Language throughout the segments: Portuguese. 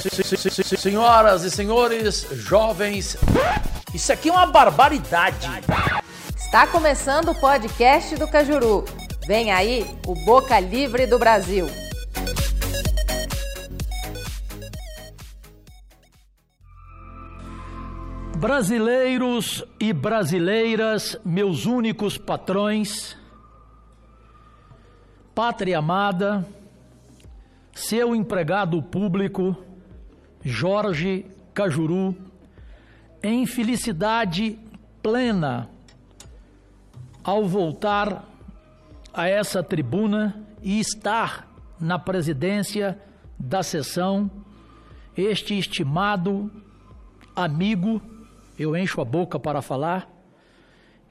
Senhoras e senhores, jovens, isso aqui é uma barbaridade. Está começando o podcast do Cajuru. Vem aí o Boca Livre do Brasil. Brasileiros e brasileiras, meus únicos patrões, pátria amada, seu empregado público, Jorge Cajuru, em felicidade plena ao voltar a essa tribuna e estar na presidência da sessão, este estimado amigo, eu encho a boca para falar,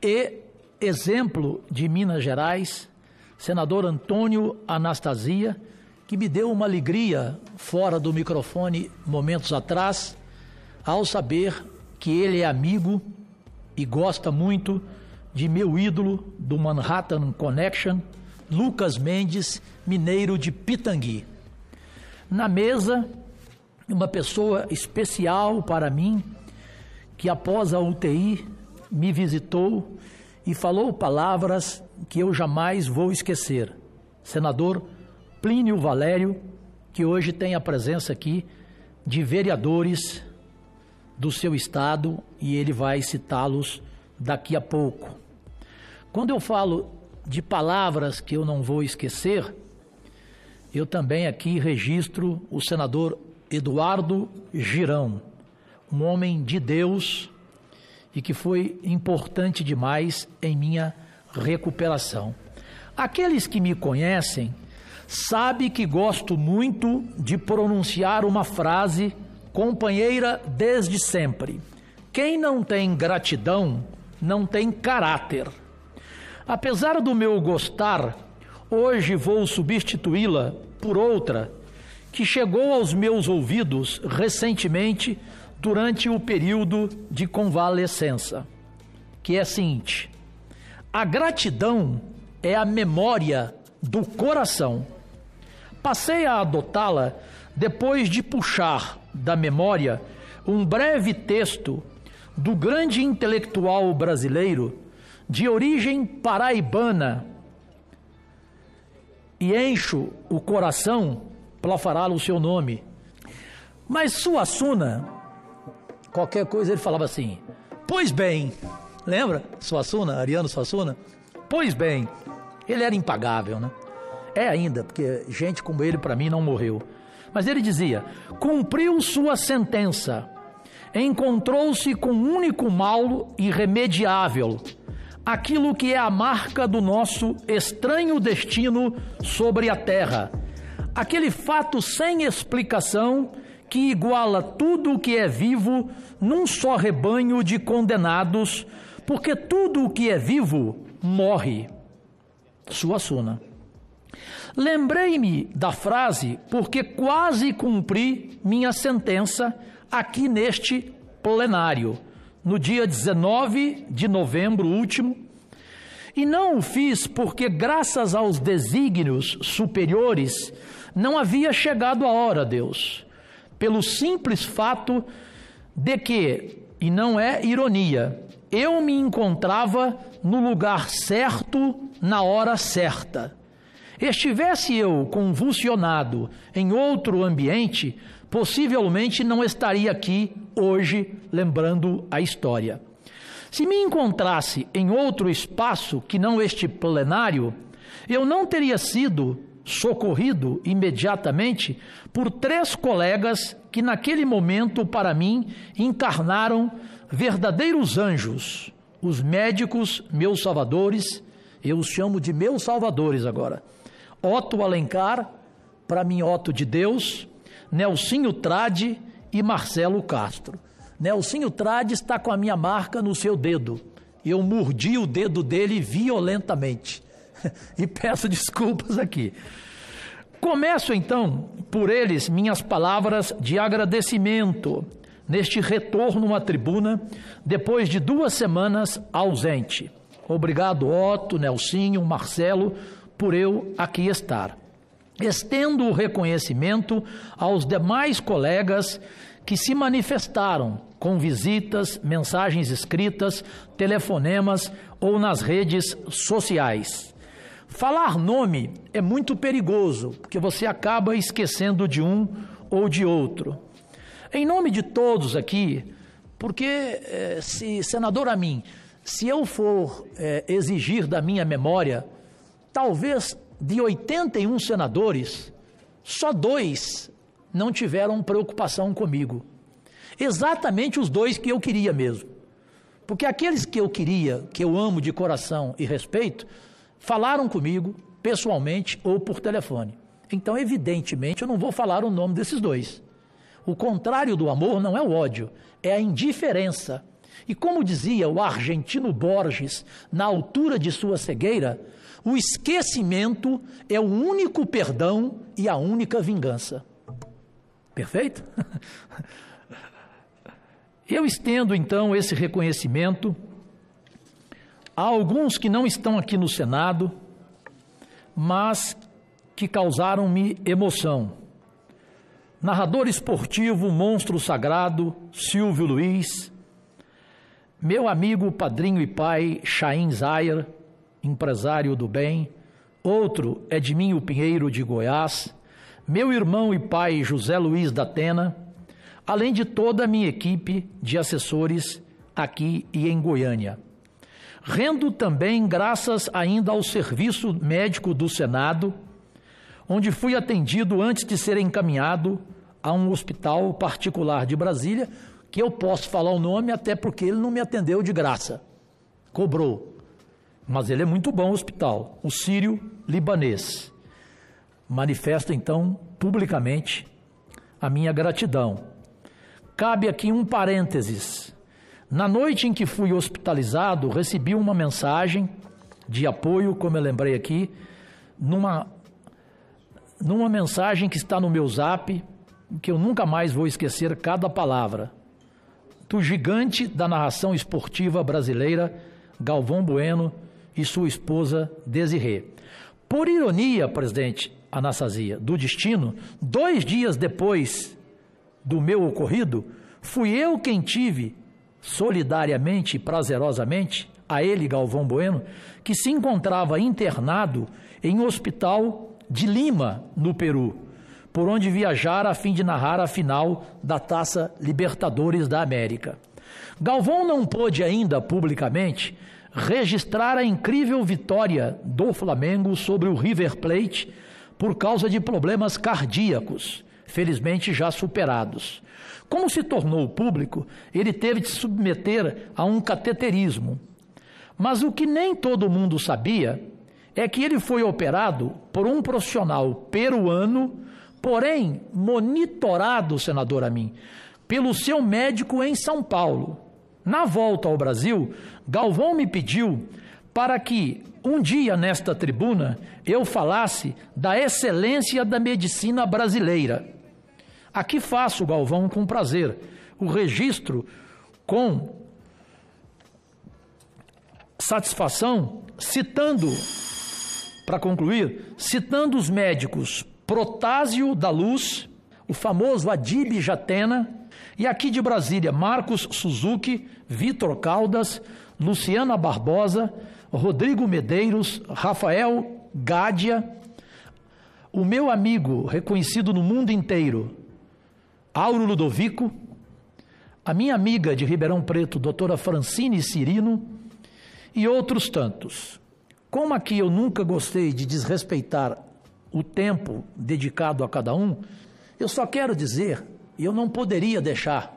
e exemplo de Minas Gerais, senador Antônio Anastasia, que me deu uma alegria fora do microfone momentos atrás, ao saber que ele é amigo e gosta muito de meu ídolo do Manhattan Connection, Lucas Mendes, mineiro de Pitangui. Na mesa, uma pessoa especial para mim, que após a UTI me visitou e falou palavras que eu jamais vou esquecer. Senador Plínio Valério, que hoje tem a presença aqui de vereadores do seu estado e ele vai citá-los daqui a pouco. Quando eu falo de palavras que eu não vou esquecer, eu também aqui registro o senador Eduardo Girão, um homem de Deus e que foi importante demais em minha recuperação. Aqueles que me conhecem sabe que gosto muito de pronunciar uma frase companheira desde sempre. Quem não tem gratidão não tem caráter. Apesar do meu gostar, hoje vou substituí-la por outra que chegou aos meus ouvidos recentemente durante o período de convalescença, que é a seguinte: a gratidão é a memória do coração. Passei a adotá-la depois de puxar da memória um breve texto do grande intelectual brasileiro de origem paraibana e encho o coração para falar o seu nome. Mas Suassuna, qualquer coisa ele falava assim: Pois bem, lembra Suassuna, Ariano Suassuna? Pois bem, ele era impagável, né? É ainda, porque gente como ele para mim não morreu. Mas ele dizia: cumpriu sua sentença, encontrou-se com um único mal irremediável, aquilo que é a marca do nosso estranho destino sobre a terra, aquele fato sem explicação que iguala tudo o que é vivo num só rebanho de condenados, porque tudo o que é vivo morre. Suassuna. Lembrei-me da frase porque quase cumpri minha sentença aqui neste plenário, no dia 19 de novembro último, e não o fiz porque, graças aos desígnios superiores, não havia chegado a hora, Deus, pelo simples fato de que, e não é ironia, eu me encontrava no lugar certo, na hora certa Estivesse eu convulsionado em outro ambiente, possivelmente não estaria aqui hoje lembrando a história. Se me encontrasse em outro espaço que não este plenário, eu não teria sido socorrido imediatamente por três colegas que naquele momento para mim encarnaram verdadeiros anjos, os médicos, meus salvadores, eu os chamo de meus salvadores agora Otto Alencar, para mim Otto de Deus, Nelsinho Trade e Marcelo Castro. Nelsinho Trade está com a minha marca no seu dedo. Eu mordi o dedo dele violentamente. e peço desculpas aqui. Começo então por eles minhas palavras de agradecimento neste retorno à tribuna depois de duas semanas ausente. Obrigado, Otto, Nelsinho, Marcelo, por eu aqui estar. Estendo o reconhecimento aos demais colegas que se manifestaram com visitas, mensagens escritas, telefonemas ou nas redes sociais. Falar nome é muito perigoso, porque você acaba esquecendo de um ou de outro. Em nome de todos aqui, porque eh, se senador Amin, se eu for eh, exigir da minha memória, talvez de 81 senadores, só dois não tiveram preocupação comigo. Exatamente os dois que eu queria mesmo. Porque aqueles que eu queria, que eu amo de coração e respeito, falaram comigo pessoalmente ou por telefone. Então, evidentemente, eu não vou falar o nome desses dois. O contrário do amor não é o ódio, é a indiferença. E como dizia o argentino Borges, na altura de sua cegueira, o esquecimento é o único perdão e a única vingança. Perfeito? Eu estendo então esse reconhecimento a alguns que não estão aqui no Senado, mas que causaram-me emoção. Narrador esportivo, monstro sagrado, Silvio Luiz, meu amigo, padrinho e pai, Chaim Zayer, empresário do bem, outro Edminho Pinheiro de Goiás, meu irmão e pai José Luiz da Atena, além de toda a minha equipe de assessores aqui e em Goiânia. Rendo também graças ainda ao Serviço Médico do Senado, onde fui atendido antes de ser encaminhado a um hospital particular de Brasília, que eu posso falar o nome até porque ele não me atendeu de graça. Cobrou. Mas ele é muito bom hospital, o Sírio Libanês. Manifesto então publicamente a minha gratidão. Cabe aqui um parênteses. Na noite em que fui hospitalizado, recebi uma mensagem de apoio, como eu lembrei aqui, numa, numa mensagem que está no meu zap, que eu nunca mais vou esquecer cada palavra. Do gigante da narração esportiva brasileira, Galvão Bueno, e sua esposa Desirê. Por ironia, presidente Anastasia, do destino, dois dias depois do meu ocorrido, fui eu quem tive, solidariamente e prazerosamente, a ele, Galvão Bueno, que se encontrava internado em um hospital de Lima, no Peru, por onde viajara a fim de narrar a final da Taça Libertadores da América. Galvão não pôde ainda publicamente registrar a incrível vitória do Flamengo sobre o River Plate por causa de problemas cardíacos, felizmente já superados. Como se tornou público, ele teve de se submeter a um cateterismo. Mas o que nem todo mundo sabia é que ele foi operado por um profissional peruano, porém monitorado, senador Amin, pelo seu médico em São Paulo. Na volta ao Brasil, Galvão me pediu para que um dia nesta tribuna eu falasse da excelência da medicina brasileira. Aqui faço, Galvão, com prazer, o registro com satisfação, citando, para concluir, citando os médicos Protásio da Luz, o famoso Adib Jatena, e aqui de Brasília, Marcos Suzuki, Vitor Caldas, Luciana Barbosa, Rodrigo Medeiros, Rafael Gádia, o meu amigo reconhecido no mundo inteiro, Auro Ludovico, a minha amiga de Ribeirão Preto, doutora Francine Cirino, e outros tantos. Como aqui eu nunca gostei de desrespeitar o tempo dedicado a cada um, eu só quero dizer e eu não poderia deixar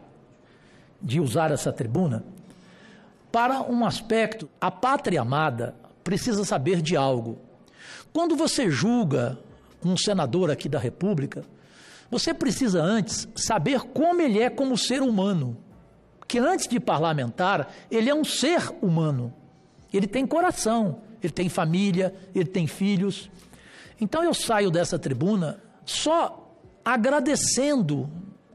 de usar essa tribuna para um aspecto. A pátria amada precisa saber de algo. Quando você julga um senador aqui da República, você precisa antes saber como ele é como ser humano. Que antes de parlamentar, ele é um ser humano. Ele tem coração, ele tem família, ele tem filhos. Então eu saio dessa tribuna só agradecendo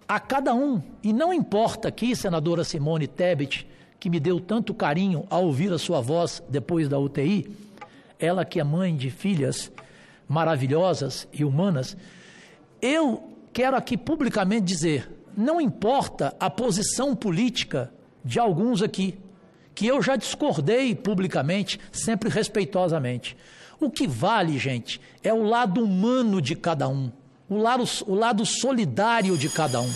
a cada um, e não importa aqui, senadora Simone Tebet, que me deu tanto carinho ao ouvir a sua voz depois da UTI, ela que é mãe de filhas maravilhosas e humanas, eu quero aqui publicamente dizer: não importa a posição política de alguns aqui, que eu já discordei publicamente, sempre respeitosamente. O que vale, gente, é o lado humano de cada um, o lado, o lado solidário de cada um.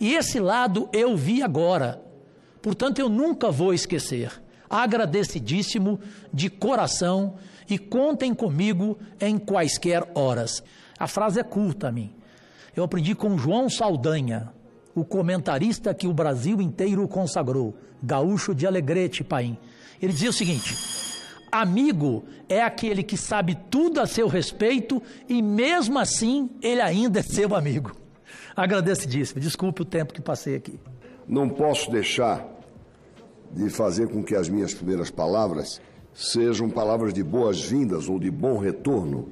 E esse lado eu vi agora. Portanto, eu nunca vou esquecer. Agradecidíssimo de coração e contem comigo em quaisquer horas. A frase é curta a mim. Eu aprendi com João Saldanha, o comentarista que o Brasil inteiro consagrou, gaúcho de Alegrete, Paim. Ele dizia o seguinte: Amigo é aquele que sabe tudo a seu respeito e mesmo assim ele ainda é seu amigo. Agradecidíssimo. Desculpe o tempo que passei aqui. Não posso deixar de fazer com que as minhas primeiras palavras sejam palavras de boas-vindas ou de bom retorno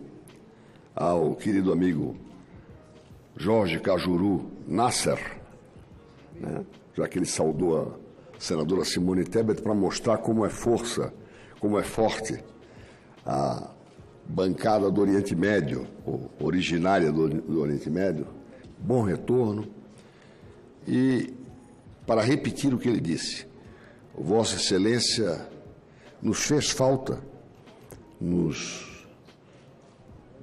ao querido amigo Jorge Cajuru Nasser, né? já que ele saudou a senadora Simone Tebet para mostrar como é força como é forte a bancada do Oriente Médio, originária do, Oriente Médio, bom retorno. E, para repetir o que ele disse, Vossa Excelência nos fez falta nos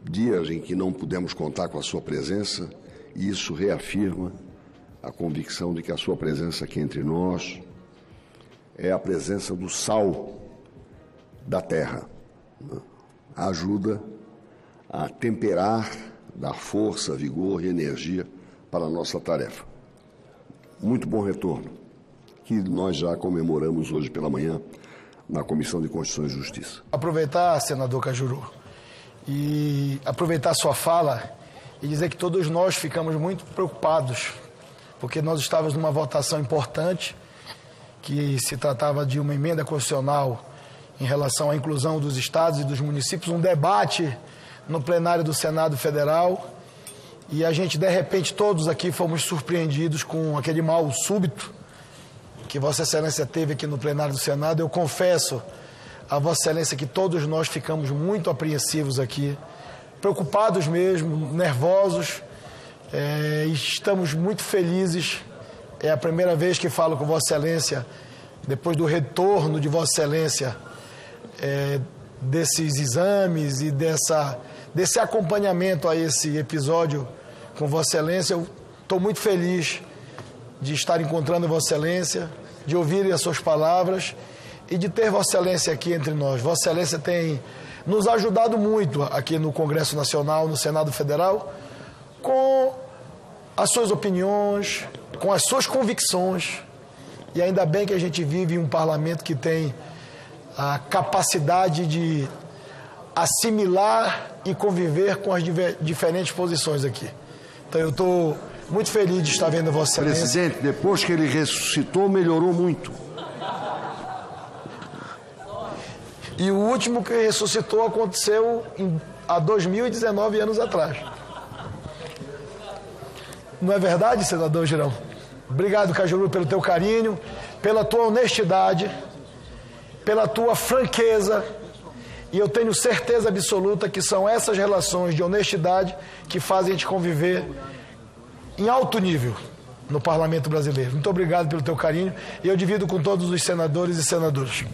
dias em que não pudemos contar com a sua presença, e isso reafirma a convicção de que a sua presença aqui entre nós é a presença do sal da terra. Ajuda a temperar, dar força, vigor e energia para a nossa tarefa. Muito bom retorno, que nós já comemoramos hoje pela manhã na Comissão de Constituição e Justiça. Aproveitar, senador Cajuru, e aproveitar sua fala e dizer que todos nós ficamos muito preocupados, porque nós estávamos numa votação importante, que se tratava de uma emenda constitucional em relação à inclusão dos estados e dos municípios, um debate no plenário do Senado Federal. E a gente, de repente, todos aqui fomos surpreendidos com aquele mal súbito que Vossa Excelência teve aqui no plenário do Senado. Eu confesso a Vossa Excelência que todos nós ficamos muito apreensivos aqui, preocupados mesmo, nervosos. É, estamos muito felizes. É a primeira vez que falo com Vossa Excelência, depois do retorno de Vossa Excelência é, desses exames e dessa, desse acompanhamento a esse episódio com Vossa Excelência. Eu estou muito feliz de estar encontrando Vossa Excelência, de ouvir as suas palavras e de ter Vossa Excelência aqui entre nós. Vossa Excelência tem nos ajudado muito aqui no Congresso Nacional, no Senado Federal, com as suas opiniões, com as suas convicções. E ainda bem que a gente vive em um parlamento que tem a capacidade de assimilar e conviver com as diferentes posições aqui. Então eu estou muito feliz de estar vendo Vossa Excelência. Presidente, depois que ele ressuscitou, melhorou muito. E o último que ressuscitou aconteceu em, há 2019 anos atrás. Não é verdade, senador Girão? Obrigado, Cajuru, pelo teu carinho, pela tua honestidade pela tua franqueza. E eu tenho certeza absoluta que são essas relações de honestidade que fazem a gente conviver em alto nível no parlamento brasileiro. Muito obrigado pelo teu carinho e eu divido com todos os senadores e senadoras.